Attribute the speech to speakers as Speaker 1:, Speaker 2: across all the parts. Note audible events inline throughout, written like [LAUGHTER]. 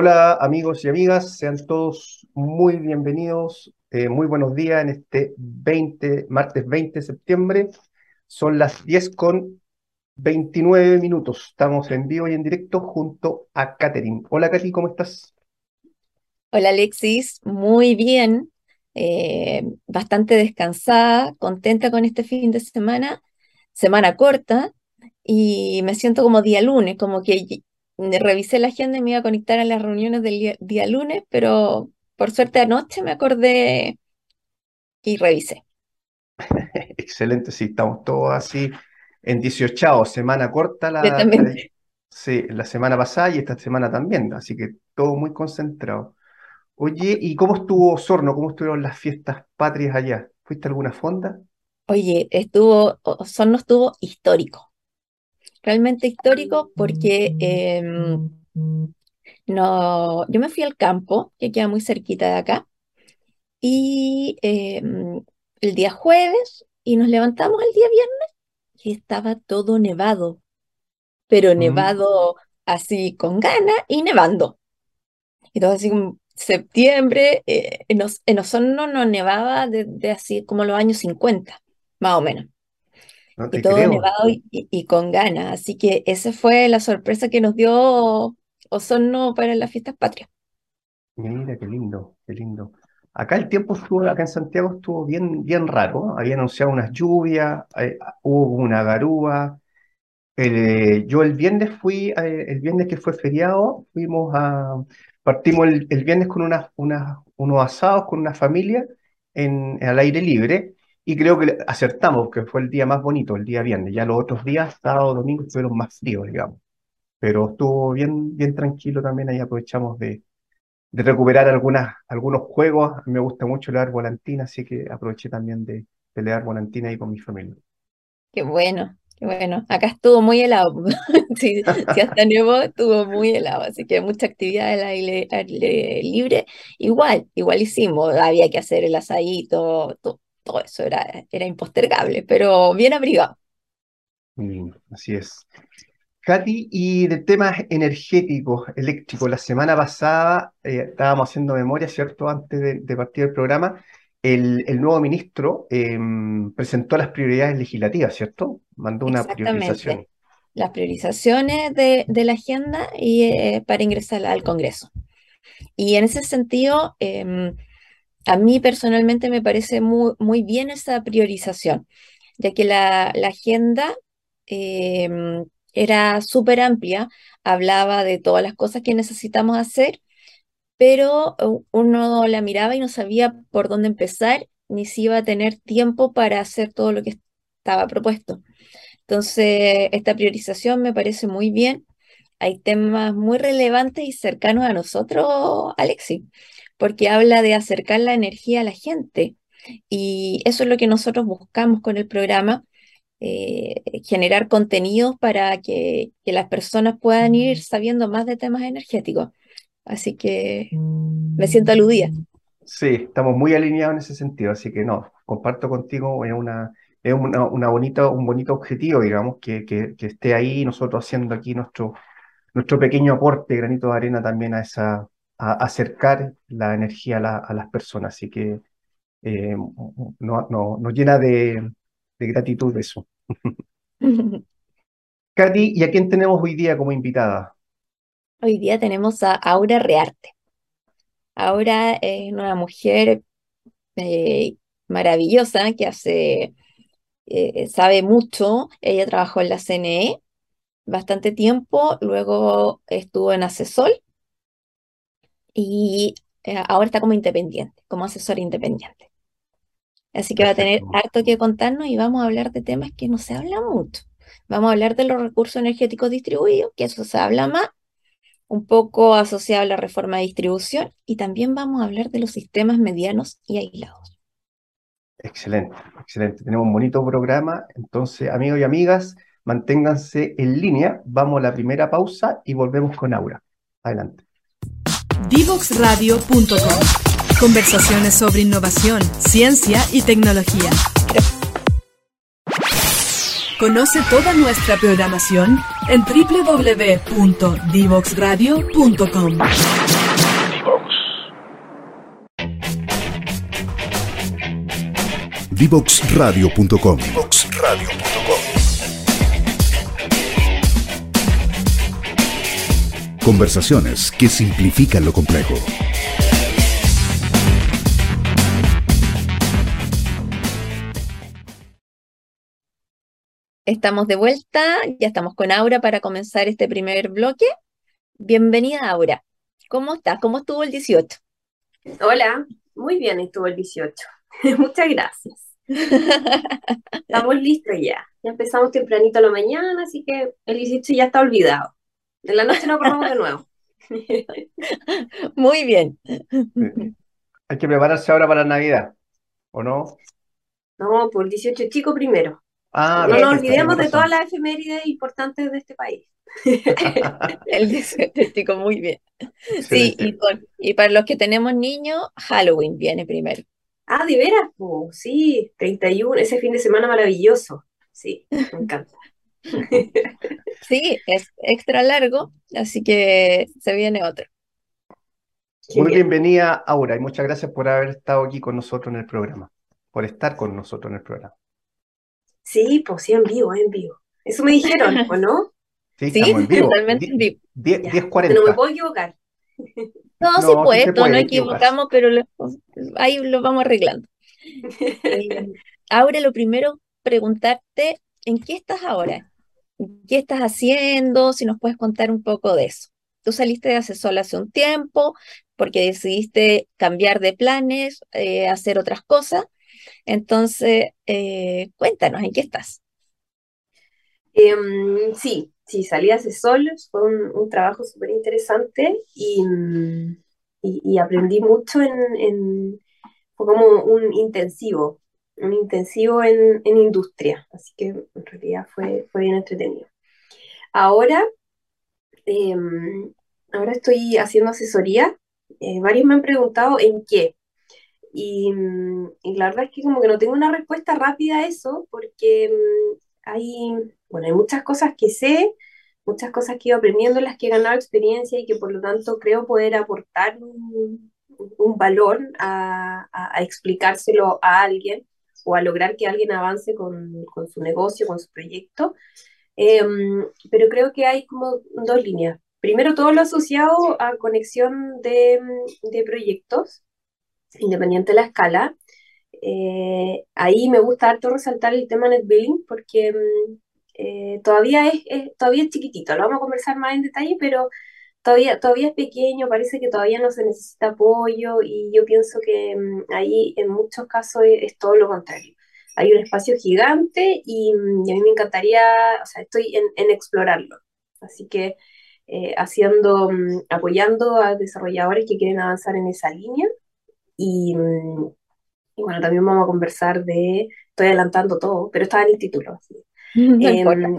Speaker 1: Hola amigos y amigas, sean todos muy bienvenidos, eh, muy buenos días en este 20, martes 20 de septiembre. Son las 10 con 29 minutos. Estamos en vivo y en directo junto a Katherine. Hola Katy, ¿cómo estás?
Speaker 2: Hola Alexis, muy bien, eh, bastante descansada, contenta con este fin de semana, semana corta, y me siento como día lunes, como que revisé la agenda y me iba a conectar a las reuniones del día, lunes, pero por suerte anoche me acordé y revisé. [LAUGHS]
Speaker 1: Excelente, sí, estamos todos así en 18, semana corta la, sí, la semana pasada y esta semana también, así que todo muy concentrado. Oye, ¿y cómo estuvo Osorno? ¿Cómo estuvieron las fiestas patrias allá? ¿Fuiste a alguna fonda?
Speaker 2: Oye, estuvo, Osorno estuvo histórico realmente histórico porque em, no, yo me fui al campo, que queda muy cerquita de acá, y em, el día jueves, y nos levantamos el día viernes, y estaba todo nevado, pero mm. nevado así con gana y nevando. Y todo así como septiembre, eh, en, Osorno no nevaba desde así como los años 50, más o menos y todo nevado y, con ganas. Así que esa fue la sorpresa que nos dio Osorno para las fiestas patrias.
Speaker 1: Mira, qué lindo, qué lindo. Acá el tiempo estuvo, acá en Santiago estuvo bien, bien raro. Había anunciado unas lluvias, eh, hubo una garúa. Eh, yo el viernes fui, eh, el viernes que fue feriado, fuimos a, partimos el, viernes con unas, unas, unos asados con una familia en, al aire libre y creo que acertamos, que fue el día más bonito, el día viernes. Ya los otros días, sábado, domingo, fueron más fríos, digamos. Pero estuvo bien, bien tranquilo también. Ahí aprovechamos de, de recuperar algunas, algunos juegos. Me gusta mucho leer volantina, así que aproveché también de, de leer volantina ahí con mi familia.
Speaker 2: Qué bueno, qué bueno. Acá estuvo muy helado. [LAUGHS] sí, hasta nevó, estuvo muy helado. Así que mucha actividad al aire, libre. Igual, igual hicimos. Había que hacer el asadito, todo todo eso era, era impostergable, pero bien abrigado.
Speaker 1: Mm, así es. Katy, y de temas energéticos, eléctricos, la semana pasada eh, estábamos haciendo memoria, ¿cierto? Antes de, partir el programa, el, nuevo ministro em, presentó las prioridades legislativas, ¿cierto? Mandó una priorización.
Speaker 2: Las priorizaciones de, la agenda y, eh, para ingresar al Congreso. Y en ese sentido, em, a mí personalmente me parece muy, bien esa priorización, ya que la, agenda em, era súper amplia, hablaba de todas las cosas que necesitamos hacer, pero uno la miraba y no sabía por dónde empezar, ni si iba a tener tiempo para hacer todo lo que estaba propuesto. Entonces, esta priorización me parece muy bien. Hay temas muy relevantes y cercanos a nosotros, Alexi porque habla de acercar la energía a la gente. Y eso es lo que nosotros buscamos con el programa, eh, generar contenidos para que, las personas puedan ir sabiendo más de temas energéticos. Así que me siento aludida.
Speaker 1: Sí, estamos muy alineados en ese sentido, así que no, comparto contigo, es una, es una, bonita, un bonito objetivo, digamos, que, que, esté ahí nosotros haciendo aquí nuestro, nuestro pequeño aporte, granito de arena también a esa, a acercar la energía a, las personas. Así que eh, no, nos llena de, gratitud eso. [LAUGHS] Katy, ¿y a quién tenemos hoy día como invitada?
Speaker 2: Hoy día tenemos a Aura Rearte. Aura es una mujer eh, maravillosa que hace, eh, sabe mucho. Ella trabajó en la CNE bastante tiempo, luego estuvo en Asesol y eh, ahora está como independiente, como asesor independiente. Así que va a tener harto que contarnos y vamos a hablar de temas que no se habla mucho. Vamos a hablar de los recursos energéticos distribuidos, que eso se habla más, un poco asociado a la reforma de distribución, y también vamos a hablar de los sistemas medianos y aislados.
Speaker 1: Excelente, excelente. Tenemos un bonito programa. Entonces, amigos y amigas, manténganse en línea. Vamos a la primera pausa y volvemos con Aura. Adelante.
Speaker 3: Divoxradio.com. Conversaciones sobre innovación, ciencia y tecnología. Conoce toda nuestra programación en www.divoxradio.com.
Speaker 4: Divoxradio.com. Conversaciones que simplifican lo complejo.
Speaker 2: Estamos de vuelta, ya estamos con Aura para comenzar este primer bloque. Bienvenida, Aura. ¿Cómo estás? ¿Cómo estuvo el 18?
Speaker 5: Hola, muy bien estuvo el 18. [LAUGHS] Muchas gracias. [LAUGHS] Estamos listos ya. Ya empezamos tempranito a la mañana, así que el 18 ya está olvidado. En la noche nos acordamos de nuevo. [LAUGHS]
Speaker 2: Muy bien.
Speaker 1: Hay que prepararse ahora para Navidad, ¿o no?
Speaker 5: No, por el 18 chico primero.
Speaker 1: Ah,
Speaker 5: no nos olvidemos de todas las efemérides importantes de este país. [LAUGHS]
Speaker 2: El 18, chico, muy bien. Sí, y, con- y para los que tenemos niños, Halloween viene primero.
Speaker 5: Ah, ¿de veras? po? sí, 31, ese fin de semana maravilloso. Sí, me encanta. [LAUGHS]
Speaker 2: Sí, es extra largo, así que se viene otro.
Speaker 1: Muy
Speaker 5: bien.
Speaker 1: bienvenida, Aura, y muchas gracias por haber estado aquí con nosotros en el programa, por estar con nosotros en el programa.
Speaker 5: Sí, pues sí, en vivo, en vivo. Eso me dijeron, ¿o no?
Speaker 1: Sí,
Speaker 2: Sí,
Speaker 1: estamos en vivo.
Speaker 2: totalmente en vivo.
Speaker 1: Die-
Speaker 5: Ya,
Speaker 1: 10:40.
Speaker 5: No me puedo equivocar.
Speaker 2: No,
Speaker 1: No,
Speaker 2: sí
Speaker 1: sí
Speaker 2: puede,
Speaker 1: se
Speaker 2: no equivocamos, pero lo- ahí lo vamos arreglando. [LAUGHS] Eh, Ahora, lo primero, preguntarte, ¿en qué estás ahora? ¿Qué estás haciendo? Si nos puedes contar un poco de eso. Tú saliste de Asesol hace un tiempo porque decidiste cambiar de planes, eh, hacer otras cosas. Entonces, eh, cuéntanos, ¿en qué estás?
Speaker 5: Em, sí, sí, salí hace solos, fue un, trabajo súper interesante y aprendí mucho en, en- fue como un intensivo, un intensivo en, en industria, así que en realidad fue, fue bien entretenido. Ahora, em, ahora estoy haciendo asesoría, eh, varios me han preguntado en qué. Y, y la verdad es que como que no tengo una respuesta rápida a eso, porque mm, hay, bueno, hay muchas cosas que sé, muchas cosas que he ido aprendiendo, en las que he ganado experiencia y que por lo tanto creo poder aportar un, un valor a, a- a explicárselo a alguien o a lograr que alguien avance con, con su negocio, con su proyecto. Em, pero creo que hay como dos líneas. Primero, todo lo asociado a conexión de, de proyectos independiente de la escala. Eh, ahí me gusta harto resaltar el tema NetBilling porque mm, eh, todavía es, es- todavía es chiquitito, lo vamos a conversar más en detalle, pero todavía, todavía es pequeño, parece que todavía no se necesita apoyo y yo pienso que mm, ahí en muchos casos es, es todo lo contrario. Hay un espacio gigante y, mm, y a mí me encantaría, o sea, estoy en, en explorarlo. Así que eh, haciendo, mm, apoyando a desarrolladores que quieren avanzar en esa línea. Y, mm, y bueno, también vamos a conversar de, estoy adelantando todo, pero estaba en el título, así, [LAUGHS]
Speaker 2: No importa.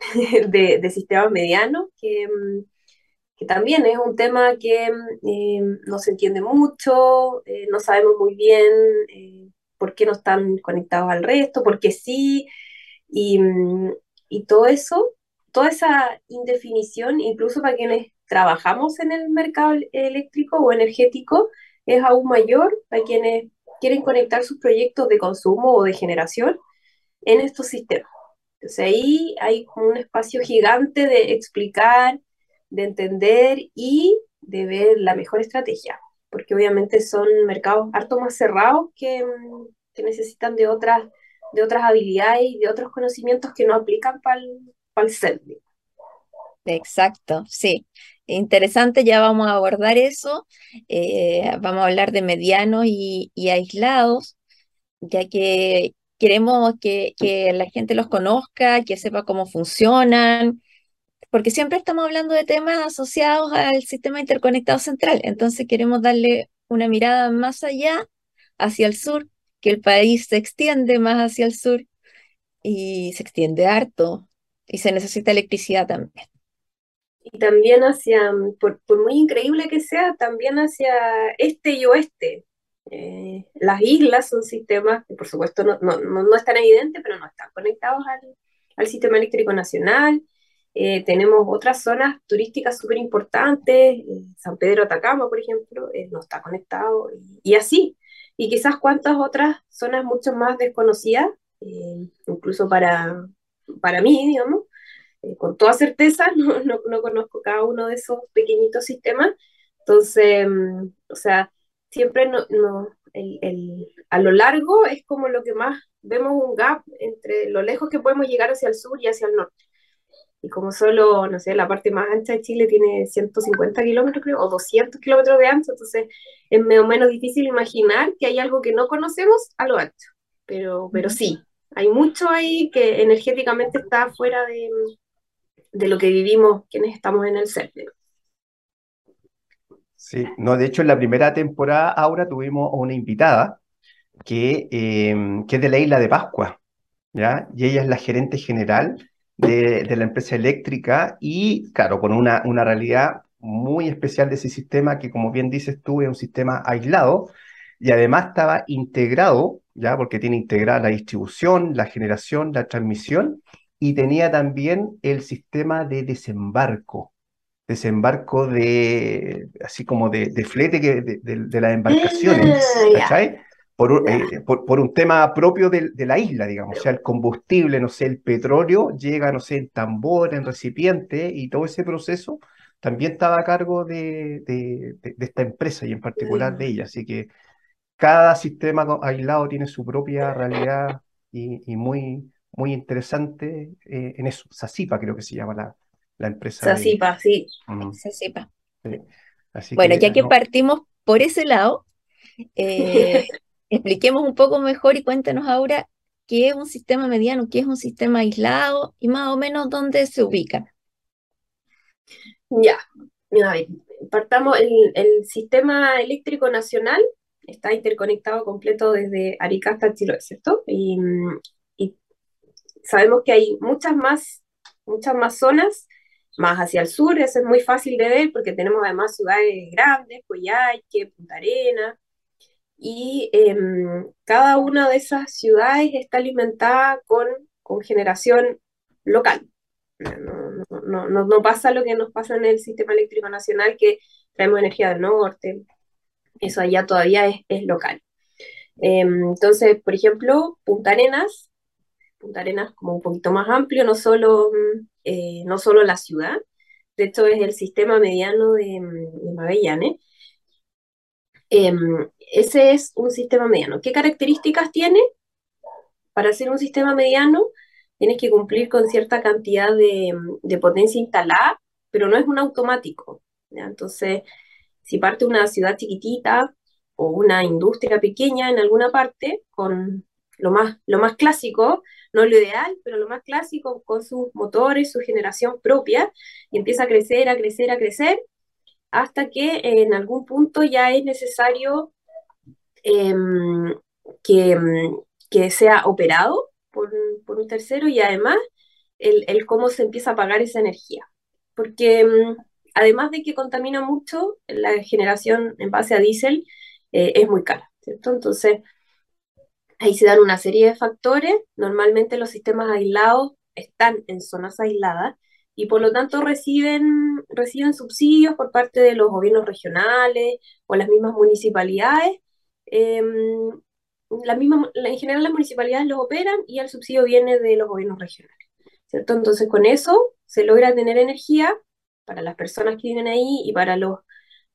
Speaker 2: [LAUGHS]
Speaker 5: de, de sistemas medianos, que, mm, que también es un tema que em, no se entiende mucho, eh, no sabemos muy bien eh, por qué no están conectados al resto, por qué sí, y, mm, y todo eso, toda esa indefinición, incluso para quienes trabajamos en el mercado el- eléctrico o energético, es aún mayor para quienes quieren conectar sus proyectos de consumo o de generación en estos sistemas. Entonces ahí hay un espacio gigante de explicar, de entender y de ver la mejor estrategia, porque obviamente son mercados harto más cerrados que, mm, que necesitan de otras, de otras habilidades y de otros conocimientos que no aplican para el service.
Speaker 2: Exacto, sí. Interesante, ya vamos a abordar eso. Eh, vamos a hablar de medianos y, y aislados, ya que queremos que, que la gente los conozca, que sepa cómo funcionan, porque siempre estamos hablando de temas asociados al sistema interconectado central. Entonces queremos darle una mirada más allá, hacia el sur, que el país se extiende más hacia el sur y se extiende harto y se necesita electricidad también.
Speaker 5: Y también hacia, por, por muy increíble que sea, también hacia este y oeste. Eh, las islas son sistemas que por supuesto no, no, no, no es tan evidente, pero no están conectados al, al sistema eléctrico nacional. Eh, tenemos otras zonas turísticas súper importantes, San Pedro Atacama, por ejemplo, no está conectado, y, así. Y quizás cuántas otras zonas mucho más desconocidas, incluso para, para mí, digamos, con toda certeza, [LAUGHS] no, no, no, conozco cada uno de esos pequeñitos sistemas. Entonces, mm, o sea, siempre no, no, el, el, a lo largo es como lo que más vemos un gap entre lo lejos que podemos llegar hacia el sur y hacia el norte. Y como solo, no sé, la parte más ancha de Chile tiene 150 kilómetros, creo, o 200 kilómetros de ancho, entonces es medio menos difícil imaginar que hay algo que no conocemos a lo ancho. Pero, pero sí, hay mucho ahí que energéticamente está fuera de, de lo que vivimos quienes estamos en el CERN.
Speaker 1: Sí, no, de hecho en la primera temporada, ahora tuvimos una invitada que, em, que es de la isla de Pascua, ¿ya? Y ella es la gerente general de, de la empresa eléctrica y, claro, con una, una realidad muy especial de ese sistema que, como bien dices tú, es un sistema aislado y además estaba integrado, ¿ya? Porque tiene integrada la distribución, la generación, la transmisión y tenía también el sistema de desembarco, desembarco de, así como de, flete que, de, las embarcaciones, ah, Por, eh, por, por, un tema propio de, la isla, digamos, o sea, el combustible, no sé, el petróleo llega, no sé, en tambor, en recipiente, y todo ese proceso también estaba a cargo de, esta empresa y en particular de ella. Así que cada sistema aislado tiene su propia realidad y, y muy, muy interesante eh, en eso. Sasipa creo que se llama la, la empresa.
Speaker 2: Sasipa, sí. Sasipa. bueno, ya que partimos por ese lado, eh, [LAUGHS] expliquemos un poco mejor y cuéntenos ahora qué es un sistema mediano, qué es un sistema aislado y más o menos dónde se ubica.
Speaker 5: Ya, a ver, partamos, el, sistema eléctrico nacional está interconectado completo desde Arica hasta Chiloé, ¿cierto? Y, sabemos que hay muchas más, muchas más zonas, más hacia el sur, eso es muy fácil de ver porque tenemos además ciudades grandes, Coyhaique, Punta Arena, y em, cada una de esas ciudades está alimentada con, con generación local. No, no, no, pasa lo que nos pasa en el sistema eléctrico nacional, que traemos energía del norte, eso allá todavía es, es local. Em, entonces, por ejemplo, Punta Arenas Punta Arenas como un poquito más amplio, no solo, eh, no solo la ciudad, de hecho es el sistema mediano de, de Magallanes. Em, ese es un sistema mediano. ¿Qué características tiene? Para ser un sistema mediano tienes que cumplir con cierta cantidad de, de potencia instalada, pero no es un automático. Entonces, si parte una ciudad chiquitita o una industria pequeña en alguna parte, con lo más, lo más clásico, no lo ideal, pero lo más clásico, con sus motores, su generación propia, y empieza a crecer, a crecer, a crecer, hasta que en algún punto ya es necesario em, que, em, que, sea operado por, por, un tercero y además el, el, cómo se empieza a pagar esa energía. Porque em, además de que contamina mucho, la generación en base a diésel eh, es muy cara, ¿cierto? Entonces, Ahí se dan una serie de factores. Normalmente los sistemas aislados están en zonas aisladas y por lo tanto reciben, reciben subsidios por parte de los gobiernos regionales o las mismas municipalidades. Em, la misma, en general las municipalidades los operan y el subsidio viene de los gobiernos regionales. ¿cierto? Entonces con eso se logra tener energía para las personas que viven ahí y para los,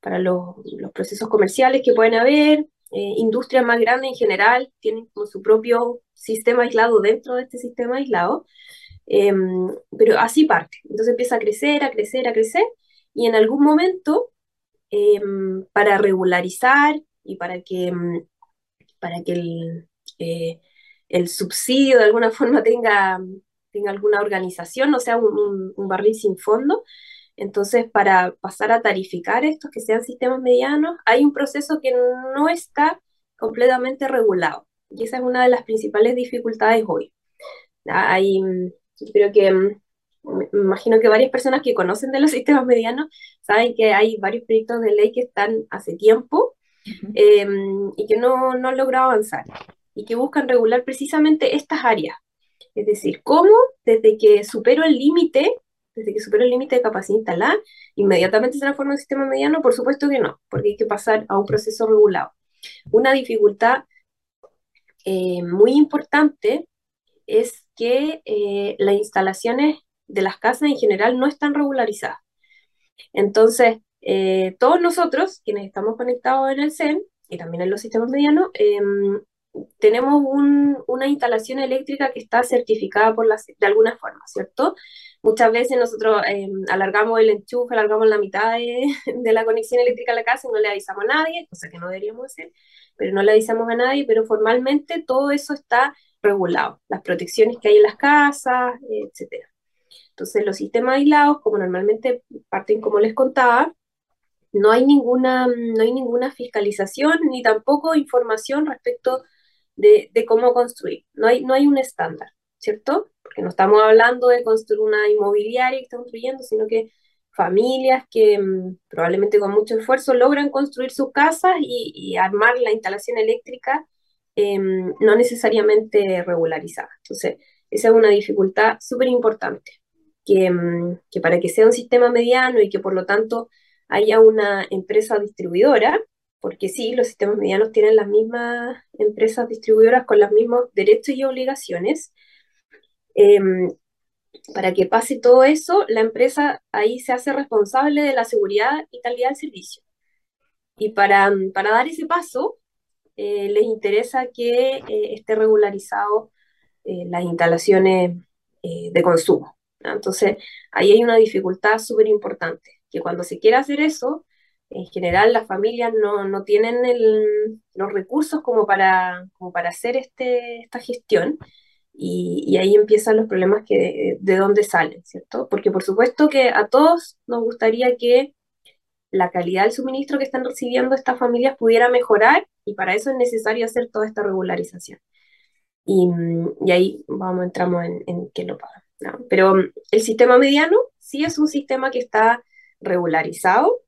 Speaker 5: para los, los procesos comerciales que pueden haber, eh, industrias más grandes en general tienen como su propio sistema aislado dentro de este sistema aislado, em, pero así parte. Entonces empieza a crecer, a crecer, a crecer, y en algún momento, em, para regularizar y para que, em, para que el, eh, el, subsidio de alguna [LAUGHS] forma tenga, tenga alguna organización, o sea, un, un barril sin fondo, entonces, para pasar a tarificar estos que sean sistemas medianos, hay un proceso que no está completamente regulado. Y esa es una de las principales dificultades hoy. Hay, creo que, mm, me imagino que varias personas que conocen de los [LAUGHS] sistemas medianos saben que hay varios proyectos de ley que están hace tiempo em, y que no, no han logrado avanzar y que buscan regular precisamente estas áreas Es decir, ¿cómo desde que supero el límite, desde que supero el límite de capacidad instalada, inmediatamente se transforma en un sistema mediano? Por supuesto que no, porque hay que pasar a un proceso regulado. Una dificultad eh, muy importante es que eh, las instalaciones de las casas en general no están regularizadas. Entonces, eh, todos nosotros, quienes estamos conectados en el CEN y también en los sistemas medianos, em, tenemos una instalación eléctrica que está certificada por de alguna forma, ¿cierto? Muchas veces nosotros em, alargamos el enchufe, alargamos la mitad de, [LAUGHS] de, la conexión eléctrica a la casa y no le avisamos a nadie, cosa que no deberíamos hacer, pero no le avisamos a nadie, pero formalmente todo eso está regulado, las protecciones que hay en las casas, etcétera. Entonces, los sistemas aislados, como normalmente parten como les contaba, no hay ninguna, no hay ninguna fiscalización ni tampoco información respecto de, cómo construir. No hay, no hay un estándar, ¿cierto? Porque no estamos hablando de construir una inmobiliaria que está construyendo, sino que familias que mm, probablemente con mucho esfuerzo logran construir sus casas y, armar la instalación eléctrica em, no necesariamente regularizada. Entonces, esa es una dificultad súper importante, que, mm, que para que sea un sistema mediano y que por lo tanto haya una empresa distribuidora, porque sí, los sistemas medianos tienen las mismas empresas distribuidoras con los mismos derechos y obligaciones. Em, para que pase todo eso, la empresa ahí se hace responsable de la seguridad y calidad del servicio. Y para, para dar ese paso, eh, les interesa que eh, esté regularizado eh, las instalaciones de consumo. Entonces, ahí hay una dificultad súper importante que cuando se quiere hacer eso, en general las familias no, tienen los recursos como para, como para hacer este, esta gestión y, ahí empiezan los problemas que, de dónde salen, ¿cierto? Porque por supuesto que a todos nos gustaría que la calidad del suministro que están recibiendo estas familias pudiera mejorar y para eso es necesario hacer toda esta regularización. Y, ahí vamos, entramos en, en qué lo pagan. Pero el sistema mediano sí es un sistema que está regularizado,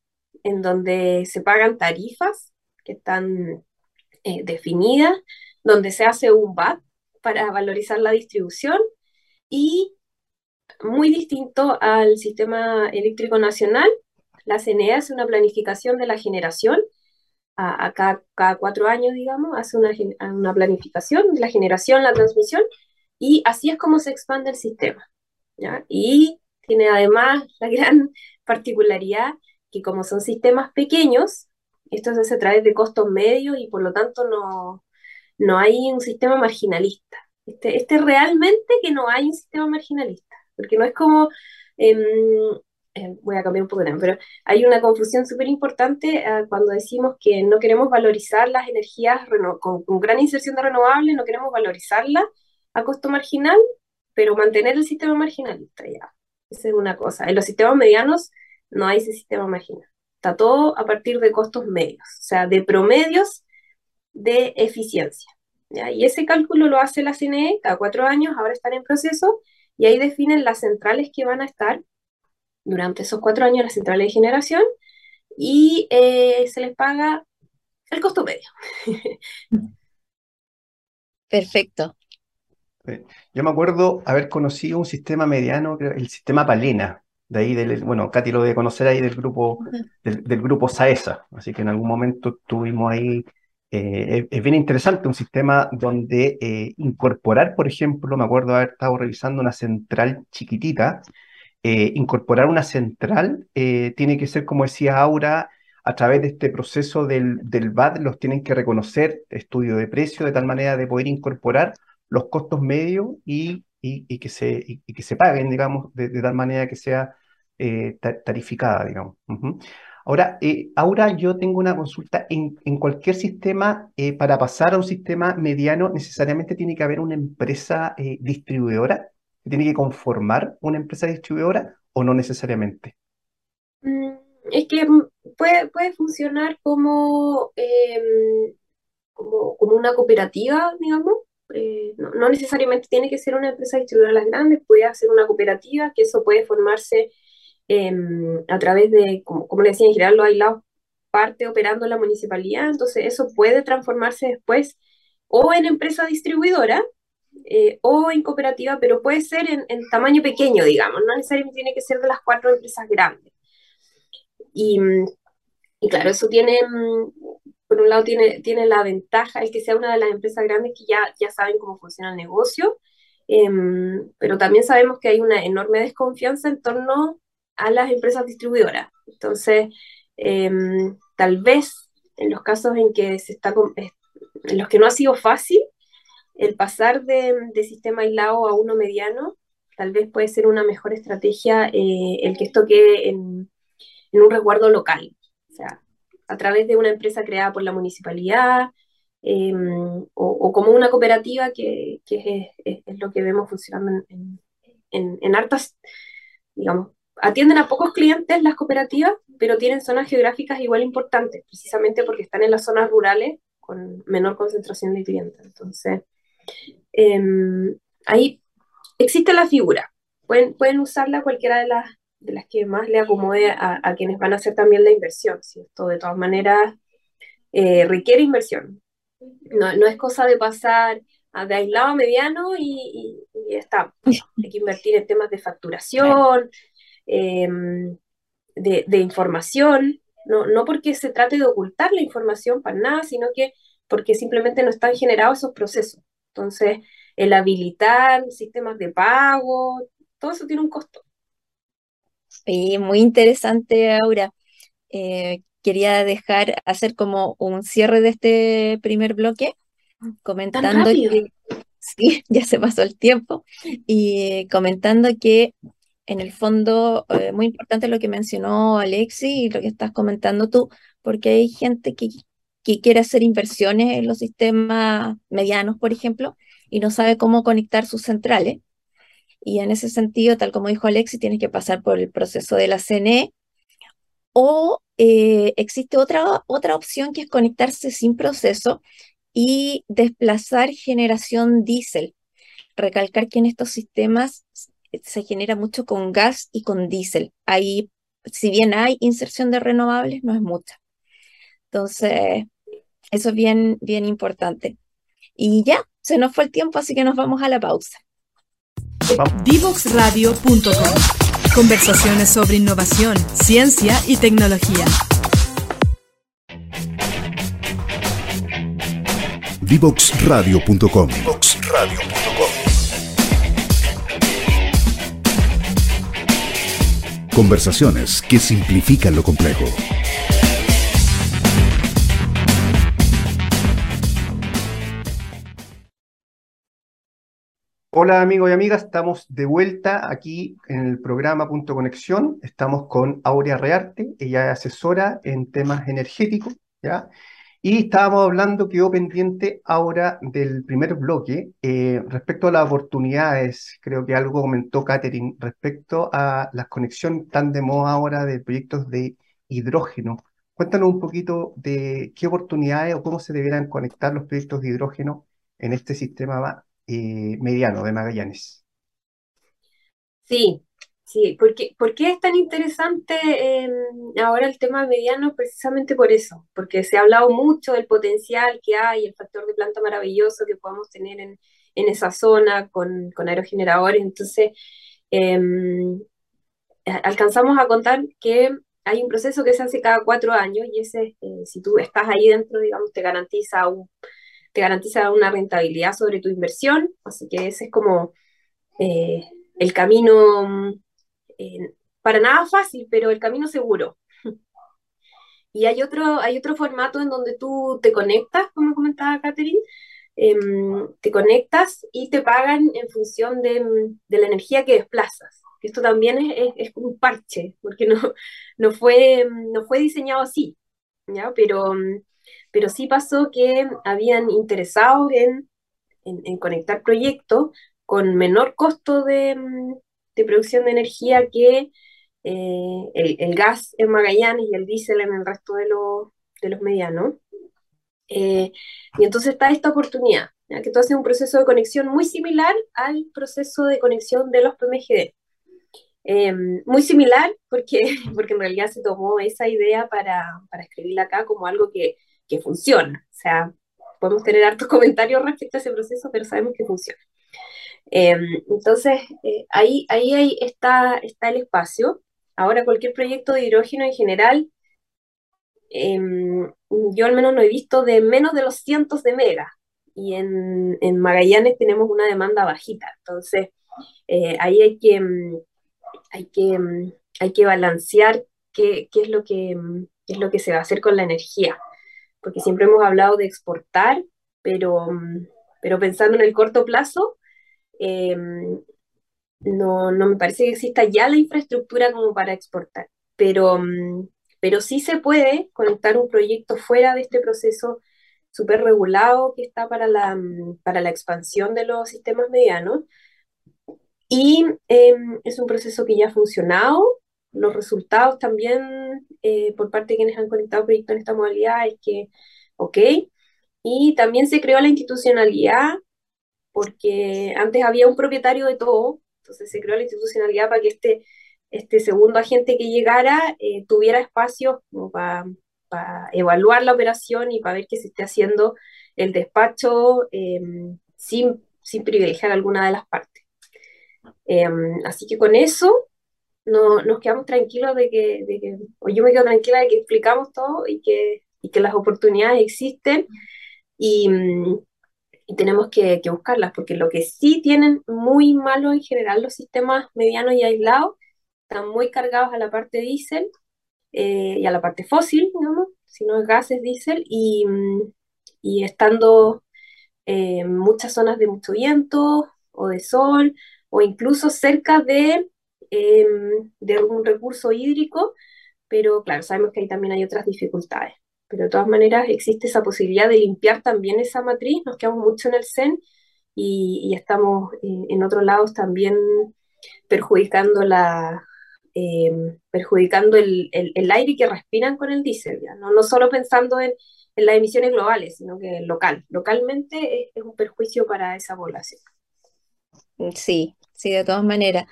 Speaker 5: en donde se pagan tarifas que están eh, definidas, donde se hace un VAT para valorizar la distribución y muy distinto al sistema eléctrico nacional, la CNE hace una planificación de la generación, a, cada, cuatro años, digamos, hace una, una planificación de la generación, la transmisión, y así es como se expande el sistema. Y tiene además la [LAUGHS] gran particularidad que como son sistemas pequeños, esto se hace a través de costos medios y por lo tanto no, no hay un sistema marginalista. Este, este realmente que no hay un sistema marginalista, porque no es como, em, em, voy a cambiar un poco de pero hay una confusión súper importante ah, cuando decimos que no queremos valorizar las energías con, con, gran inserción de renovables, no queremos valorizarlas a costo marginal, pero mantener el sistema marginalista ya. Esa es una cosa. En los sistemas medianos no hay ese sistema marginal. Está todo a partir de costos medios, o sea, de promedios de eficiencia. Y ese cálculo lo hace la CNE cada cuatro años, ahora están en proceso, y ahí definen las centrales que van a estar durante esos cuatro años, las centrales de generación, y eh, se les paga el costo medio. [LAUGHS]
Speaker 2: Perfecto.
Speaker 1: Yo me acuerdo haber conocido un sistema mediano, el sistema Palena, de ahí del, bueno, Katy lo debe conocer ahí del grupo, del, grupo Saesa, así que en algún momento estuvimos ahí, eh, es, bien interesante, un sistema donde eh, incorporar, por ejemplo, me acuerdo haber estado revisando una central chiquitita, eh, incorporar una central tiene que ser, como decía Aura, a través de este proceso del, del VAT, los tienen que reconocer, estudio de precio, de tal manera de poder incorporar los costos medios y, que, se, y, que se paguen, digamos, de, tal manera que sea eh, tarificada, digamos. Ahora, eh, ahora yo tengo una consulta. En, cualquier sistema, eh, para pasar a un sistema mediano, necesariamente tiene que haber una empresa distribuidora, tiene que conformar una empresa distribuidora o no necesariamente.
Speaker 5: Mm, es que puede, puede funcionar como, em, como, como una cooperativa, digamos, eh, no, necesariamente tiene que ser una empresa distribuidora las grandes, puede ser una cooperativa, que eso puede formarse em, a través de, como, le decía, en general los aislados parte operando la municipalidad, entonces eso puede transformarse después o en empresa distribuidora, eh, o en cooperativa, pero puede ser en, en, tamaño pequeño, digamos, no necesariamente tiene que ser de las cuatro empresas grandes. Y, y claro, eso tiene, por un lado, tiene, tiene la ventaja, el que sea una de las empresas grandes que ya, ya saben cómo funciona el negocio, eh, pero también sabemos que hay una enorme desconfianza en torno a las empresas distribuidoras. Entonces, eh, tal vez en los casos en que se está en los que no ha sido fácil, el pasar de, de, sistema aislado a uno mediano, tal vez puede ser una mejor estrategia eh, el que esto quede en, en, un resguardo local, o sea, a través de una empresa creada por la municipalidad eh, o, como una cooperativa que, es, lo que vemos funcionando en, en, hartas, digamos, atienden a pocos clientes las cooperativas, pero tienen zonas geográficas igual importantes, precisamente porque están en las zonas rurales con menor concentración de clientes. Entonces, eh, ahí existe la figura. Pueden, pueden usarla cualquiera de las, de las que más le acomode a, quienes van a hacer también la inversión. Si esto de todas maneras eh, requiere inversión. No, no, es cosa de pasar de aislado a mediano y, y, está. Hay que invertir en temas de facturación, eh, de, de, información, no, no porque se trate de ocultar la información para nada, sino que porque simplemente no están generados esos procesos. Entonces, el habilitar sistemas de pago, todo eso tiene un costo.
Speaker 2: Sí, muy interesante, Aura. Eh, quería dejar, hacer como un cierre de este primer bloque, comentando que [LAUGHS] sí, ya se pasó el tiempo, y comentando que en el fondo, eh, muy importante lo que mencionó Alexi y lo que estás comentando tú, porque hay gente que, que quiere hacer inversiones en los sistemas medianos, por ejemplo, y no sabe cómo conectar sus centrales. Y en ese sentido, tal como dijo Alexi, tienes que pasar por el proceso de la CNE. O eh, existe otra, otra opción que es conectarse sin proceso y desplazar generación diésel. Recalcar que en estos sistemas se genera mucho con gas y con diésel. Ahí, si bien hay inserción de renovables, no es mucha. Entonces, eso es bien, bien importante. Y ya, se nos fue el tiempo, así que nos vamos a la pausa.
Speaker 3: Divoxradio.com Conversaciones sobre innovación, ciencia y tecnología.
Speaker 4: Divoxradio.com Conversaciones que simplifican lo complejo.
Speaker 1: Hola amigos y amigas, estamos de vuelta aquí en el programa Punto Conexión. Estamos con Aurea Rearte, ella es asesora en temas energéticos, ¿ya? Y estábamos hablando, quedó pendiente ahora del primer bloque, eh, respecto a las oportunidades, creo que algo comentó Catherine, respecto a las conexiones tan de moda ahora de proyectos de hidrógeno. Cuéntanos un poquito de qué oportunidades o cómo se deberán conectar los proyectos de hidrógeno en este sistema eh, mediano de Magallanes.
Speaker 5: Sí, sí, porque, ¿por qué es tan interesante eh, ahora el tema mediano? Precisamente por eso, porque se ha hablado mucho del potencial que hay, el factor de planta maravilloso que podemos tener en, en esa zona con, con aerogeneradores. Entonces, eh, alcanzamos a contar que hay un proceso que se hace cada cuatro años y ese, eh, si tú estás ahí dentro, digamos, te garantiza un te garantiza una rentabilidad sobre tu inversión, así que ese es como eh, el camino, eh, para nada fácil, pero el camino seguro. Y hay otro, hay otro formato en donde tú te conectas, como comentaba Catherine, eh, te conectas y te pagan en función de, de la energía que desplazas. Esto también es, es, es, un parche, porque no, no, fue, no fue diseñado así, ¿ya? Pero pero sí pasó que habían interesados en, en, conectar proyectos con menor costo de, de producción de energía que eh, el, el, gas en Magallanes y el diésel en el resto de, lo, de los medianos. Eh, y entonces está esta oportunidad, ¿ya? que tú haces un proceso de conexión muy similar al proceso de conexión de los PMGD. Eh, muy similar porque, [LAUGHS] porque en realidad se tomó esa idea para, para escribirla acá como algo que que funciona. O sea, podemos tener hartos [LAUGHS] comentarios respecto a ese proceso, pero sabemos que funciona. Em, entonces, eh, ahí, ahí, ahí está, está el espacio. Ahora, cualquier proyecto de hidrógeno en general, em, yo al menos no he visto de menos de los cientos de megas. Y en, en Magallanes tenemos una demanda bajita. Entonces, eh, ahí hay que, mm, hay que, hay que balancear qué, qué es lo que, qué es lo que se va a hacer con la energía. Porque siempre hemos hablado de exportar, pero, pero pensando en el corto plazo, Em, no, no me parece que exista ya la infraestructura como para exportar, pero, mm, pero sí se puede conectar un proyecto fuera de este proceso súper regulado que está para la, mm, para la expansión de los sistemas medianos. Y em, es un proceso que ya ha funcionado. Los resultados también eh, por parte de quienes han conectado proyectos en esta modalidad es que, ok. Y también se creó la institucionalidad porque antes había un propietario de todo, entonces se creó la institucionalidad para que este, este segundo agente que llegara eh, tuviera espacio para, evaluar la operación y para ver que se esté haciendo el despacho em, sin, sin privilegiar alguna de las partes. Em, así que con eso no, nos quedamos tranquilos de que, de que, o yo me quedo tranquila de que explicamos todo y que, y que las oportunidades existen y, y tenemos que, buscarlas, porque lo que sí tienen muy malo en general los sistemas medianos y aislados, están muy cargados a la parte diésel eh, y a la parte fósil, digamos, si no es gases diésel, y, y estando en eh, muchas zonas de mucho viento o de sol, o incluso cerca de, em, de un recurso hídrico, pero claro, sabemos que ahí también hay otras dificultades pero de todas maneras existe esa posibilidad de limpiar también esa matriz, nos quedamos mucho en el CEN y, estamos eh, en otros lados también perjudicando, la, eh, perjudicando el, el, aire que respiran con el diésel, ¿no? no solo pensando en, en, las emisiones globales, sino que local. Localmente es, es, un perjuicio para esa población.
Speaker 2: Sí, sí, de todas maneras.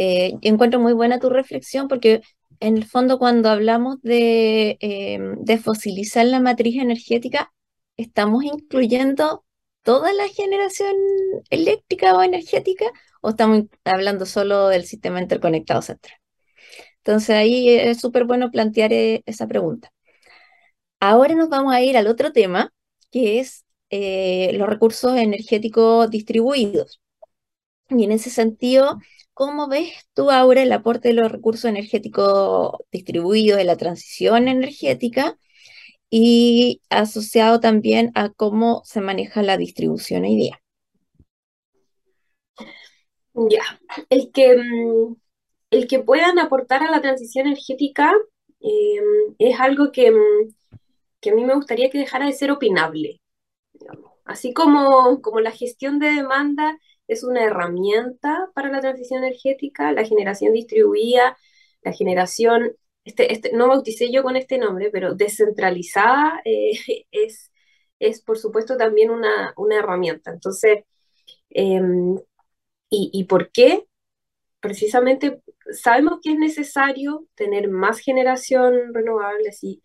Speaker 2: Eh, encuentro muy buena tu reflexión porque en el fondo cuando hablamos de, fosilizar la matriz energética, estamos incluyendo toda la generación eléctrica o energética o estamos hablando solo del sistema interconectado central. Entonces ahí es súper bueno plantear eh, esa pregunta. Ahora nos vamos a ir al otro tema, que es eh, los recursos energéticos distribuidos. Y en ese sentido, ¿Cómo ves tú ahora el aporte de los recursos energéticos distribuidos de la transición energética y asociado también a cómo se maneja la distribución hoy día?
Speaker 5: Ya, el que, mm, el que puedan aportar a la transición energética em, es algo que, mm, que, a mí me gustaría que dejara de ser opinable. Así como, como la gestión de demanda es una herramienta para la transición energética, la generación distribuida, la generación, este, este, no bauticé yo con este nombre, pero descentralizada eh, [LAUGHS] es, es, por supuesto, también una, una herramienta. Entonces, em, ¿y, ¿y por qué? Precisamente sabemos que es necesario tener más generación renovable, y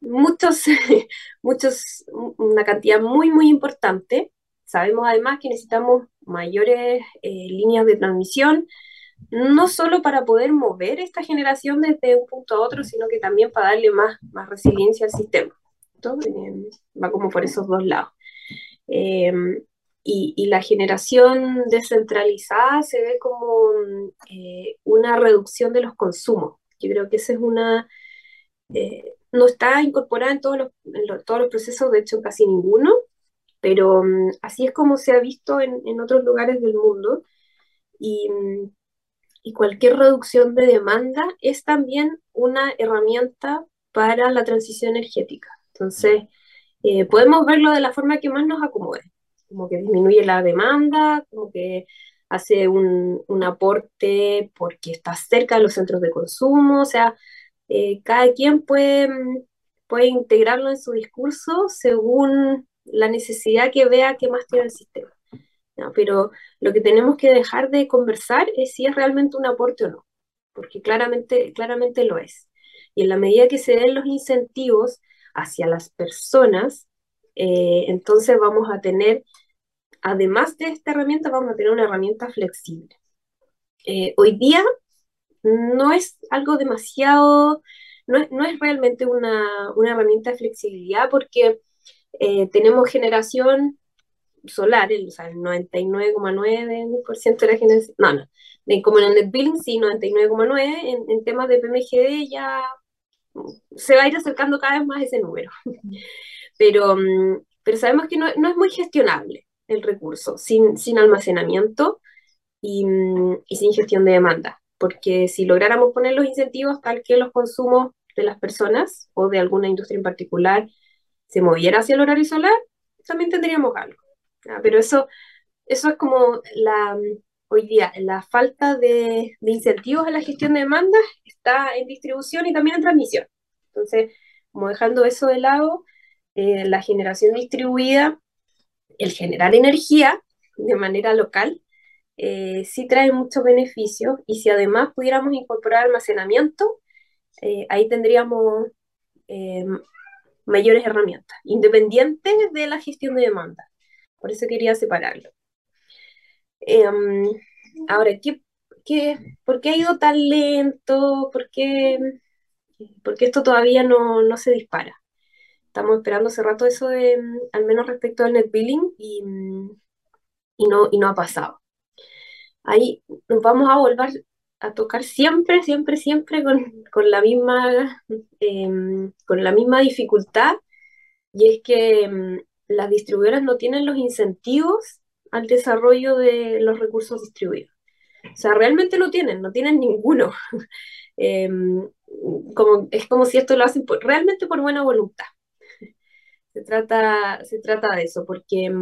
Speaker 5: muchos, [LAUGHS] muchos, una cantidad muy, muy importante. Sabemos además que necesitamos mayores eh, líneas de transmisión, no solo para poder mover esta generación desde un punto a otro, sino que también para darle más, más resiliencia al sistema. Eh, va como por esos dos lados. Em, y, la generación descentralizada se ve como eh, una reducción de los consumos. Yo creo que esa es una... no está incorporada en todos los, en todos los procesos, de hecho casi ninguno, pero mm, así es como se ha visto en, en otros lugares del mundo y, mm, y, cualquier reducción de demanda es también una herramienta para la transición energética. Entonces, eh, podemos verlo de la forma que más nos acomode, como que disminuye la demanda, como que hace un, un aporte porque está cerca de los centros de consumo, o sea, eh, cada quien puede, mm, puede integrarlo en su discurso según la necesidad que vea que más tiene el sistema. Pero lo que tenemos que dejar de conversar es si es realmente un aporte o no, porque claramente, claramente lo es. Y en la medida que se den los incentivos hacia las personas, eh, entonces vamos a tener además de esta herramienta, vamos a tener una herramienta flexible. Eh, hoy día no es algo demasiado, no no es realmente una, una, herramienta de flexibilidad porque eh, tenemos generación solar, el, o sea, el 99,9% de la generación, no, no, como en billing, sí, 99,9%, en, en temas de PMGD ya se va a ir acercando cada vez más ese número. [LAUGHS] Pero, mm, pero sabemos que no, no es muy gestionable el recurso sin, sin almacenamiento y, mm, y, sin gestión de demanda, porque si lográramos poner los incentivos tal que los consumos de las personas o de alguna industria en particular se moviera hacia el horario solar, también tendríamos algo. Pero eso, eso es como la, hoy día, la falta de, incentivos a la gestión de demandas está en distribución y también en transmisión. Entonces, como dejando eso de lado, eh, la generación distribuida, el generar energía de manera local, eh, sí trae muchos beneficios y si además pudiéramos incorporar almacenamiento, eh, ahí tendríamos mayores herramientas, independientes de la gestión de demanda. Por eso quería separarlo. Em, ahora, ¿qué, qué, por qué ha ido tan lento? ¿Por qué, por esto todavía no, no, se dispara? Estamos esperando hace rato eso de, al menos respecto al net billing, y, y, no, y no ha pasado. Ahí nos vamos a volver a tocar siempre, siempre, siempre con, con la, misma, eh, con la misma dificultad, y es que eh, las distribuidoras no tienen los incentivos al desarrollo de los recursos distribuidos. O sea, realmente no tienen, no tienen ninguno. [LAUGHS] eh, como, es como si esto lo hacen realmente por buena voluntad. Se trata, se trata de eso, porque,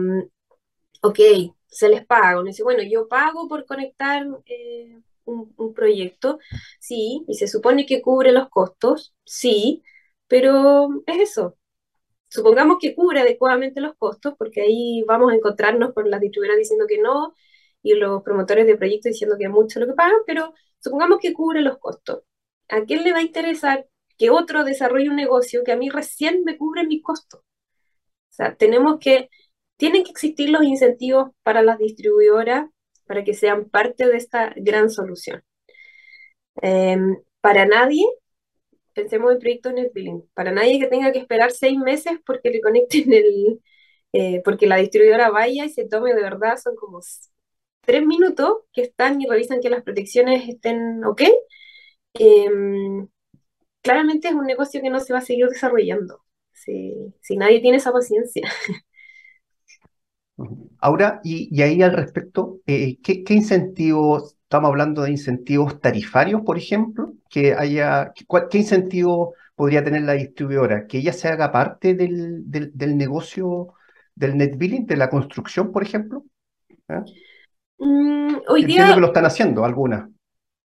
Speaker 5: ok, se les paga. Uno dice, bueno, yo pago por conectar eh, un, un, proyecto, sí, y se supone que cubre los costos, sí, pero es eso, Supongamos que cubre adecuadamente los costos, porque ahí vamos a encontrarnos con las distribuidoras diciendo que no y los promotores de proyectos diciendo que es mucho lo que pagan, pero supongamos que cubre los costos. ¿A quién le va a interesar que otro desarrolle un negocio que a mí recién me cubre mis costos? O sea, tenemos que, tienen que existir los incentivos para las distribuidoras para que sean parte de esta gran solución. Eh, para nadie pensemos en proyectos billing. Para nadie que tenga que esperar seis meses porque le conecten el, eh, porque la distribuidora vaya y se tome de verdad, son como tres minutos que están y revisan que las protecciones estén ok. Eh, claramente es un negocio que no se va a seguir desarrollando si, si nadie tiene esa paciencia.
Speaker 1: Ahora, y, y ahí al respecto, eh, ¿qué, ¿qué, incentivos Estamos hablando de incentivos tarifarios, por ejemplo, que haya, ¿qué incentivo podría tener la distribuidora? Que ella se haga parte del, del, del negocio del net billing, de la construcción, por ejemplo.
Speaker 5: ¿Eh? Mm, hoy
Speaker 1: Entiendo
Speaker 5: día,
Speaker 1: que lo están haciendo algunas.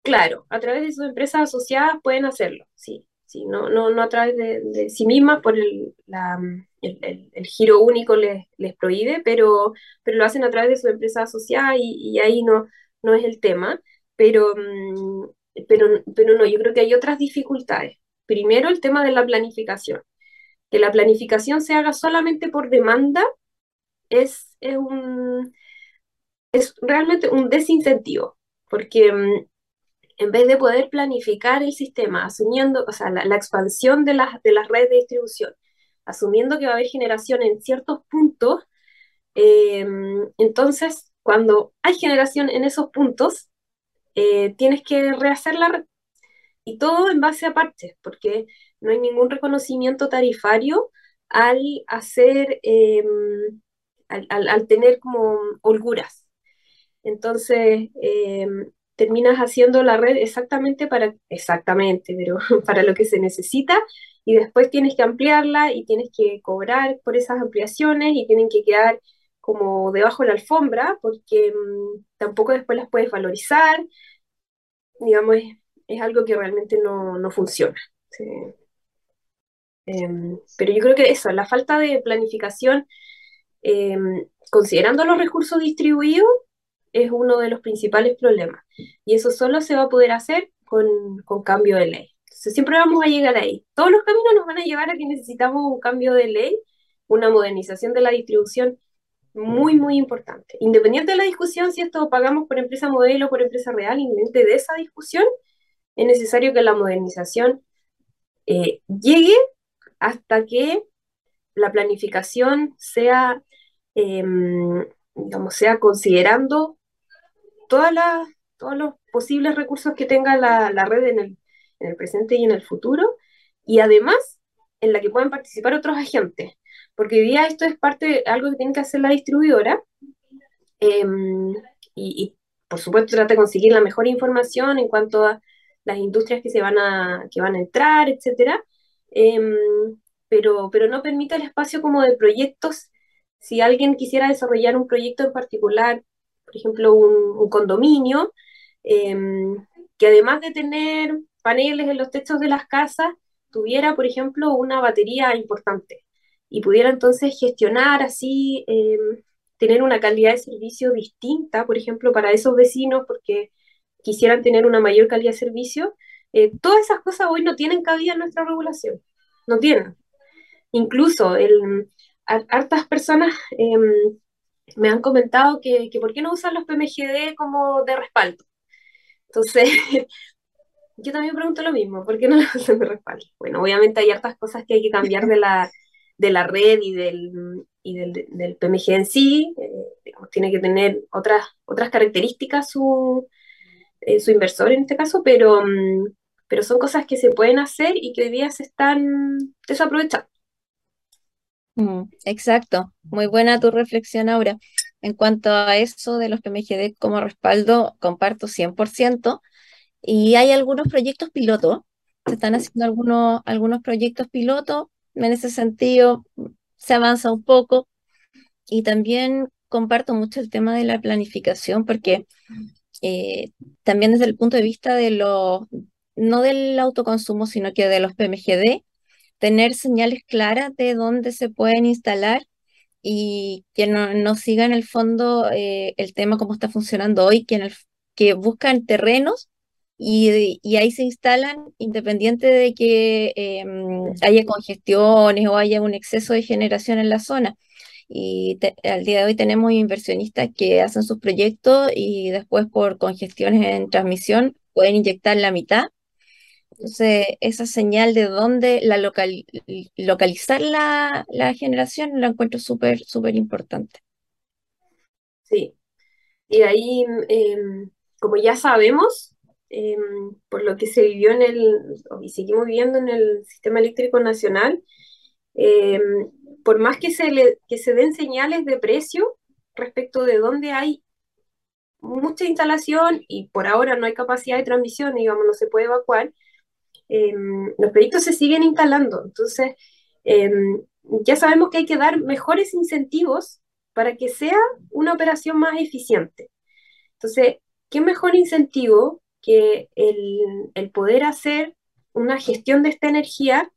Speaker 5: Claro, a través de sus empresas asociadas pueden hacerlo, sí, sí, no, no, no a través de, de sí mismas por el, la, el, giro único les, les prohíbe, pero, pero lo hacen a través de su empresa asociada y, y ahí no, no es el tema, pero, mm, pero, pero no, yo creo que hay otras dificultades. Primero, el tema de la planificación. Que la planificación se haga solamente por demanda es, es, un, es realmente un desincentivo, porque mm, en vez de poder planificar el sistema, asumiendo, o sea, la, la expansión de, las de las redes de distribución, asumiendo que va a haber generación en ciertos puntos, eh, entonces cuando hay generación en esos puntos, eh, tienes que rehacer la red. Y todo en base a parches, porque no hay ningún reconocimiento tarifario al hacer, eh, al, al, tener como holguras. Entonces, eh, terminas haciendo la red exactamente para, exactamente, pero [LAUGHS] para lo que se necesita y después tienes que ampliarla y tienes que cobrar por esas ampliaciones y tienen que quedar como debajo de la alfombra, porque mmm, tampoco después las puedes valorizar, digamos, es, algo que realmente no, no funciona. ¿sí? Eh, pero yo creo que eso, la falta de planificación, eh, considerando los recursos distribuidos, es uno de los principales problemas. Y eso solo se va a poder hacer con, con cambio de ley. Siempre vamos a llegar ahí. Todos los caminos nos van a llevar a que necesitamos un cambio de ley, una modernización de la distribución muy, muy importante. Independiente de la discusión, si esto pagamos por empresa modelo o por empresa real, independiente de esa discusión, es necesario que la modernización eh, llegue hasta que la planificación sea, em, digamos, sea considerando todas las, todos los posibles recursos que tenga la, la red en el, en el presente y en el futuro, y además en la que puedan participar otros agentes, porque hoy día esto es parte de algo que tiene que hacer la distribuidora, em, y, por supuesto trata de conseguir la mejor información en cuanto a las industrias que, se van, a, que van a entrar, etcétera, em, pero, pero no permite el espacio como de proyectos. Si alguien quisiera desarrollar un proyecto en particular, por ejemplo, un, un condominio, em, que además de tener paneles en los techos de las casas, tuviera, por ejemplo, una batería importante y pudiera entonces gestionar así, eh, tener una calidad de servicio distinta, por ejemplo, para esos vecinos, porque quisieran tener una mayor calidad de servicio. Eh, todas esas cosas hoy no tienen cabida en nuestra regulación, no tienen. Incluso el, hartas personas eh, me han comentado que, que por qué no usan los PMGD como de respaldo. Entonces, [LAUGHS] yo también pregunto lo mismo, ¿por qué no [LAUGHS] lo hacen de respaldo? Bueno, obviamente hay hartas cosas que hay que cambiar de la, de la red y del, y del, del PMG en sí, eh, digamos, tiene que tener otras, otras características su, eh, su inversor en este caso, pero, mm, pero son cosas que se pueden hacer y que hoy día se están desaprovechando.
Speaker 2: Mm, exacto, muy buena tu reflexión, Aura. En cuanto a eso de los PMGD como respaldo, comparto 100%. Y hay algunos proyectos pilotos, se están haciendo algunos, algunos proyectos pilotos, en ese sentido se avanza un poco. Y también comparto mucho el tema de la planificación, porque eh, también desde el punto de vista de los, no del autoconsumo, sino que de los PMGD, tener señales claras de dónde se pueden instalar y que no, no siga en el fondo eh, el tema como está funcionando hoy, que, en el, que buscan terrenos y, y, ahí se instalan independiente de que em, haya congestiones o haya un exceso de generación en la zona. Y al día de hoy tenemos inversionistas que hacen sus proyectos y después por congestiones en transmisión pueden inyectar la mitad. Entonces, esa señal de dónde la local, localizar la, la generación la encuentro súper, súper importante.
Speaker 5: Sí, y ahí, eh, como ya sabemos, eh, por lo que se vivió en el, y seguimos viviendo en el sistema eléctrico nacional, eh, por más que se, le, que se den señales de precio respecto de dónde hay mucha instalación y por ahora no hay capacidad de transmisión, digamos, no se puede evacuar, eh, los proyectos se siguen instalando. Entonces, ya sabemos que hay que dar mejores incentivos para que sea una operación más eficiente. Entonces, ¿qué mejor incentivo que el, el, poder hacer una gestión de esta energía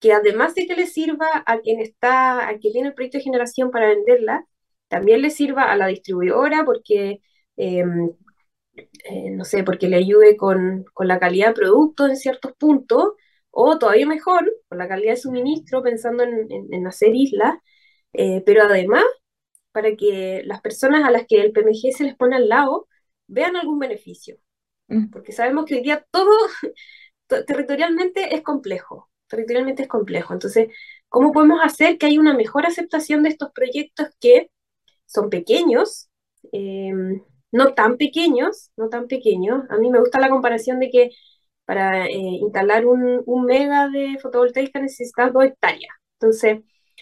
Speaker 5: que además de que le sirva a quien está, a quien tiene el proyecto de generación para venderla, también le sirva a la distribuidora porque, eh, eh, no sé, porque le ayude con, con, la calidad de producto en ciertos puntos, o todavía mejor, con la calidad de suministro, pensando en, en, hacer islas, eh, pero además para que las personas a las que el PMG se les pone al lado vean algún beneficio. Porque sabemos que hoy día todo [LAUGHS] territorialmente es complejo, territorialmente es complejo. Entonces, ¿cómo podemos hacer que haya una mejor aceptación de estos proyectos que son pequeños, eh, no tan pequeños, no tan pequeños? A mí me gusta la comparación de que para eh, instalar un, un, mega de fotovoltaica necesitas dos hectáreas. Entonces,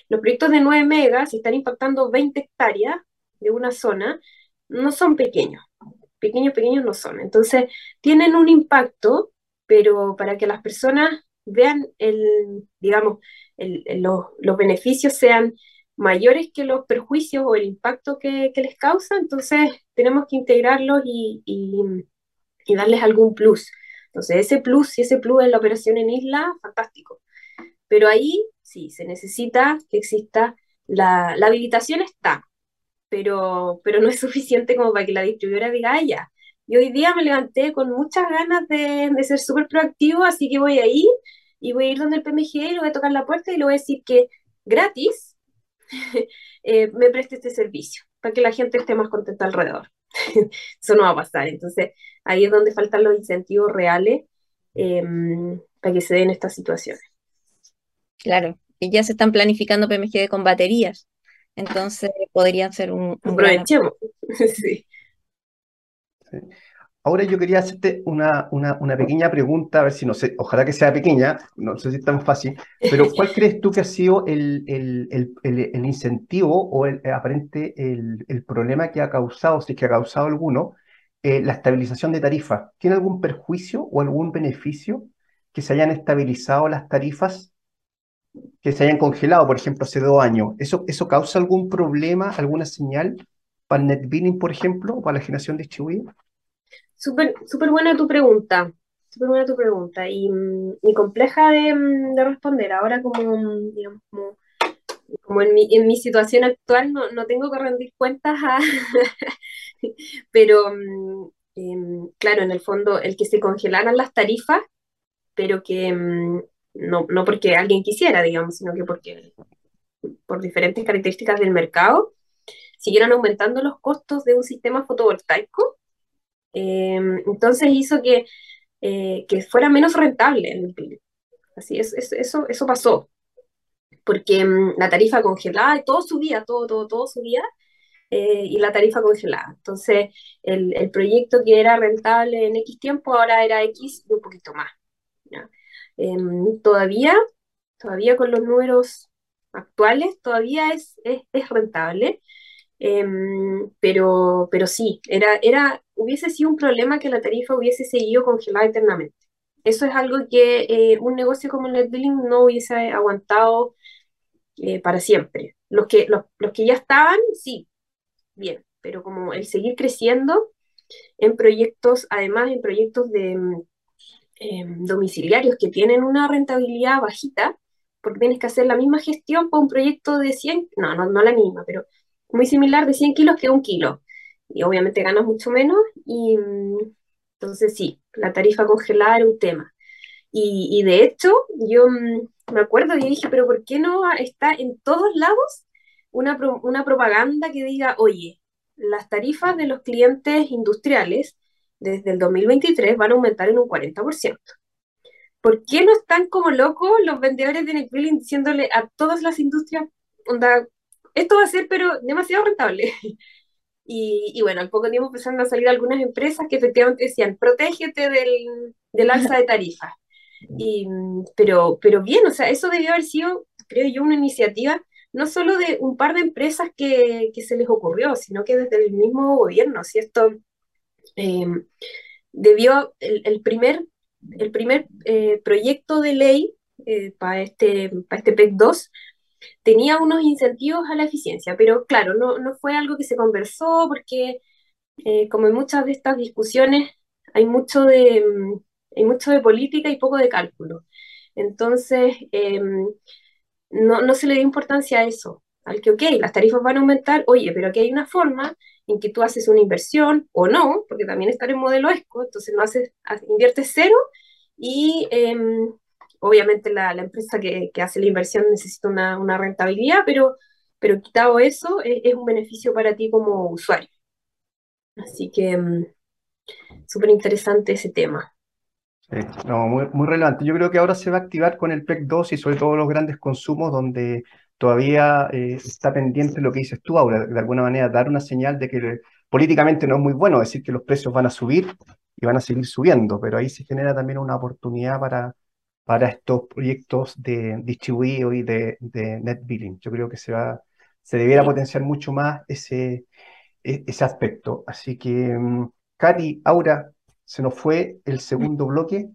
Speaker 5: los proyectos de 9 megas, si están impactando 20 hectáreas de una zona, no son pequeños pequeños, pequeños no son. Entonces, tienen un impacto, pero para que las personas vean el, digamos, los, los, beneficios sean mayores que los perjuicios o el impacto que, les causa, entonces tenemos que integrarlos y, y, y, darles algún plus. Entonces, ese plus, si ese plus es la operación en isla, fantástico. Pero ahí sí, se necesita que exista, la, la habilitación está, pero, pero no es [LAUGHS] suficiente como para que la distribuidora diga, ah, ya, y hoy día me levanté con muchas ganas de, de ser súper proactivo, así que voy a ir y voy a ir donde el PMG y le voy a tocar la puerta y le voy a decir que gratis [LAUGHS] eh, me preste este servicio para que la gente esté más contenta alrededor. [LAUGHS] Eso no va a pasar. Entonces, ahí es donde faltan los incentivos reales em, para que se den estas situaciones.
Speaker 2: Claro, y ya se están planificando PMG con baterías. Entonces podrían ser un,
Speaker 5: Aprovechemos. [LAUGHS] sí.
Speaker 1: Ahora yo quería hacerte una, una, una, pequeña pregunta, a ver si no sé, ojalá que sea pequeña, no sé si es tan fácil, pero ¿cuál [LAUGHS] crees tú que ha sido el, el, el, el incentivo o el aparente el, problema que ha causado, si es que ha causado alguno, eh, la estabilización de tarifas? ¿Tiene algún perjuicio o algún beneficio que se hayan estabilizado las tarifas, que se hayan congelado, por ejemplo, hace dos años? ¿Eso, eso causa algún problema, alguna señal para el net billing, por ejemplo, o para la generación distribuida?
Speaker 5: Súper super buena tu pregunta, súper buena tu pregunta y, compleja de, responder. Ahora como, digamos, como, en, mi, en mi situación actual no, no tengo que rendir cuentas, [LAUGHS] pero mm, em, claro, en el fondo el que se congelaran las tarifas, pero que mm, no, no porque alguien quisiera, digamos, sino que porque por diferentes características del mercado, siguieron aumentando los costos de un sistema fotovoltaico Em, entonces hizo que, eh, que fuera menos rentable el PIB. Así es, eso, eso pasó, porque mm, la tarifa congelada, todo subía, todo, todo, todo subía, eh, y la tarifa congelada. Entonces, el, el, proyecto que era rentable en X tiempo ahora era X y un poquito más. Em, todavía, todavía con los números actuales, todavía es, es, rentable, Em, pero, pero sí, era, era, hubiese sido un problema que la tarifa hubiese seguido congelada eternamente. Eso es algo que eh, un negocio como el NetBilling no hubiese aguantado eh, para siempre. Los que, los, los que ya estaban, sí, bien, pero como el seguir creciendo en proyectos, además en proyectos de em, domiciliarios que tienen una rentabilidad bajita, porque tienes que hacer la misma gestión para un proyecto de 100, no, no, no la misma, pero muy similar de 100 kilos que un kilo. Y obviamente ganas mucho menos y mm, entonces sí, la tarifa congelada era un tema. Y, de hecho, yo mm, me acuerdo y dije, pero ¿por qué no está en todos lados una, una propaganda que diga, oye, las tarifas de los clientes industriales desde el 2023 van a aumentar en un 40%? ¿Por qué no están como locos los vendedores de Netflix diciéndole a todas las industrias, onda, esto va a ser, pero demasiado rentable. [LAUGHS] Y, bueno, al poco tiempo empezaron a salir algunas empresas que efectivamente decían, protégete del, del [LAUGHS] alza de tarifas. Y, pero, pero bien, o sea, eso debió haber sido, creo yo, una iniciativa no solo de un par de empresas que, que se les ocurrió, sino que desde el mismo gobierno. Si esto em, debió, el, primer, el primer eh, proyecto de ley eh, para este, para este PEC 2 tenía unos incentivos a la eficiencia, pero claro, no, no fue algo que se conversó porque, eh, como en muchas de estas discusiones, hay mucho de, mm, hay mucho de política y poco de cálculo. Entonces, em, no, no se le dio importancia a eso, al que, ok, las tarifas van a aumentar, oye, pero aquí hay una forma en que tú haces una inversión o no, porque también está en modelo ESCO, entonces no haces, inviertes cero y em, obviamente la, empresa que, hace la inversión necesita una, rentabilidad, pero, pero quitado eso, es, un beneficio para ti como usuario. Así que mm, súper interesante ese tema.
Speaker 1: Sí, no, muy, muy relevante. Yo creo que ahora se va a activar con el PEC 2 y sobre todo los grandes consumos donde todavía eh, está pendiente lo que dices tú ahora, de alguna manera dar una señal de que políticamente no es muy bueno decir que los precios van a subir y van a seguir subiendo, pero ahí se genera también una oportunidad para, para estos proyectos de distribuido y de, net billing. Yo creo que se va, se debiera potenciar mucho más ese, e, ese aspecto. Así que, mm, Katy, Aura, se nos fue el segundo bloque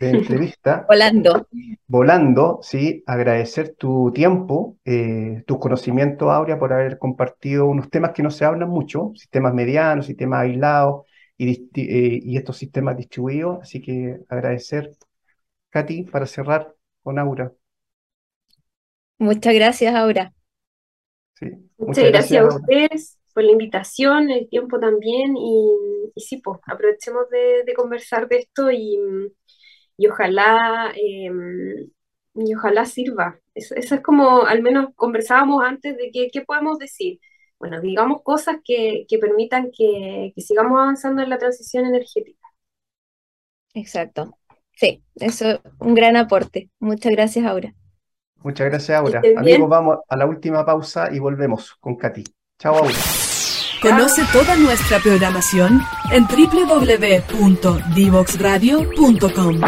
Speaker 1: de entrevista. [LAUGHS]
Speaker 2: Volando.
Speaker 1: Volando, sí. Agradecer tu tiempo, eh, tus conocimientos, Aurea, por haber compartido unos temas que no se hablan mucho, sistemas medianos, sistemas aislados y, eh, y estos sistemas distribuidos. Así que agradecer Katy, para cerrar con Aura.
Speaker 2: Muchas gracias, Aura.
Speaker 5: muchas, gracias, a ustedes por la invitación, el tiempo también, y, sí, pues aprovechemos de, conversar de esto y, ojalá em, y ojalá sirva. Eso, eso, es como, al menos conversábamos antes de que, qué podemos decir. Bueno, digamos cosas que, que permitan que, que, sigamos avanzando en la transición energética.
Speaker 2: Exacto. Sí, eso es un gran aporte. Muchas gracias, Aura.
Speaker 1: Muchas gracias, Aura. Amigos, vamos a la última pausa y volvemos con Katy. Chao, Aura.
Speaker 3: Conoce toda nuestra programación en www.divoxradio.com.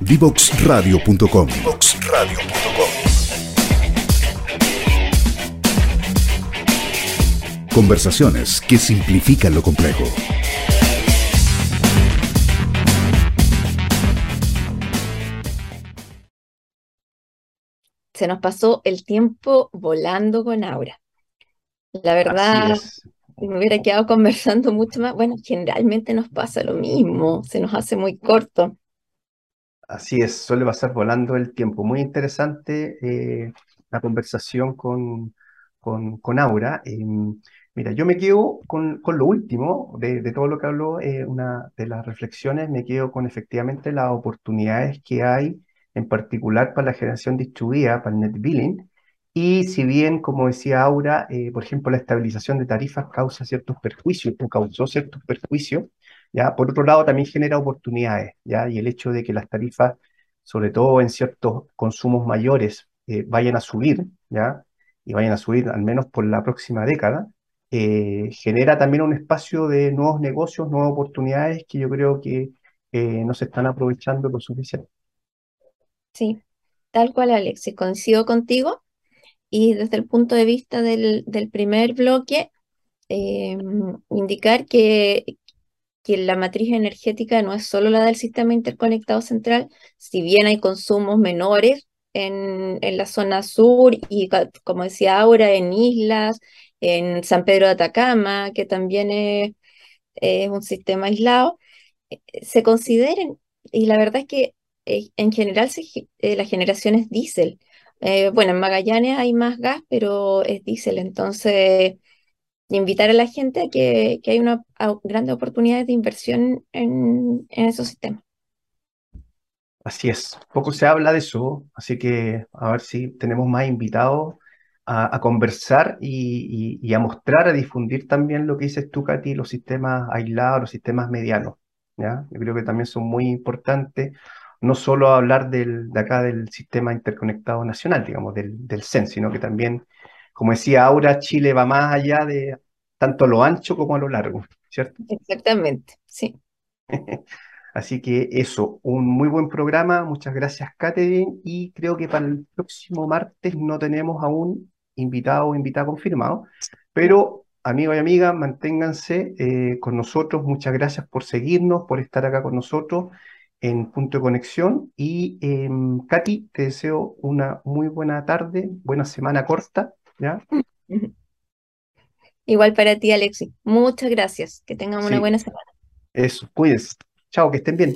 Speaker 4: Divoxradio.com. Conversaciones que simplifican lo complejo.
Speaker 2: Se nos pasó el tiempo volando con Aura. La verdad, me hubiera quedado conversando mucho más. Bueno, generalmente nos pasa lo mismo, se nos hace muy corto.
Speaker 1: Así es, suele pasar volando el tiempo. Muy interesante eh, la conversación con, con, con Aura. Em, mira, yo me quedo con, con lo último de, de, todo lo que habló, eh, una de las reflexiones, me quedo con efectivamente las oportunidades que hay, en particular para la generación distribuida, para el net billing. Y si bien, como decía Aura, eh, por ejemplo, la estabilización de tarifas causa ciertos perjuicios o causó ciertos perjuicios, ¿ya? Por otro lado, también genera oportunidades, ¿ya? Y el hecho de que las tarifas, sobre todo en ciertos consumos mayores, eh, vayan a subir, ¿ya? Y vayan a subir al menos por la próxima década, eh, genera también un espacio de nuevos negocios, nuevas oportunidades que yo creo que no se están aprovechando lo suficiente.
Speaker 2: Sí, tal cual, Alexis, coincido contigo. Y desde el punto de vista del, del primer bloque, indicar que, que la matriz energética no es solo la del sistema interconectado central, si bien hay consumos menores en, en la zona sur y, como decía ahora, en islas, en San Pedro de Atacama, que también es, es un sistema aislado, eh, se consideren, y la verdad es que eh, en general se, eh, la generación es diésel. bueno, en Magallanes hay más gas, pero es diésel, entonces invitar a la gente a que, hay una grandes oportunidades de inversión en, esos sistemas.
Speaker 1: Así es, poco se habla de eso, así que a ver si tenemos más invitados a, conversar y, y, y, a mostrar, a difundir también lo que dices tú, Katy, los sistemas aislados, los sistemas medianos. ¿ya? Yo creo que también son muy importantes, no solo hablar del, de acá del sistema interconectado nacional, digamos, del, del CEN, sino que también como decía Aura, Chile va más allá de tanto a lo ancho como a lo largo, ¿cierto?
Speaker 2: Exactamente, sí. [LAUGHS]
Speaker 1: Así que eso, un muy buen programa. Muchas gracias, Catherine. Y creo que para el próximo martes no tenemos aún invitado o invitada confirmado. Pero, amigos y amigas, manténganse eh, con nosotros. Muchas gracias por seguirnos, por estar acá con nosotros en Punto de Conexión. Y, eh, Katy, te deseo una muy buena tarde, buena semana corta. ¿Ya? [LAUGHS]
Speaker 2: Igual para ti, Alexi. Muchas gracias. Que tengan una
Speaker 1: Sí,
Speaker 2: buena semana.
Speaker 1: eso, cuídense. Chao, que estén bien.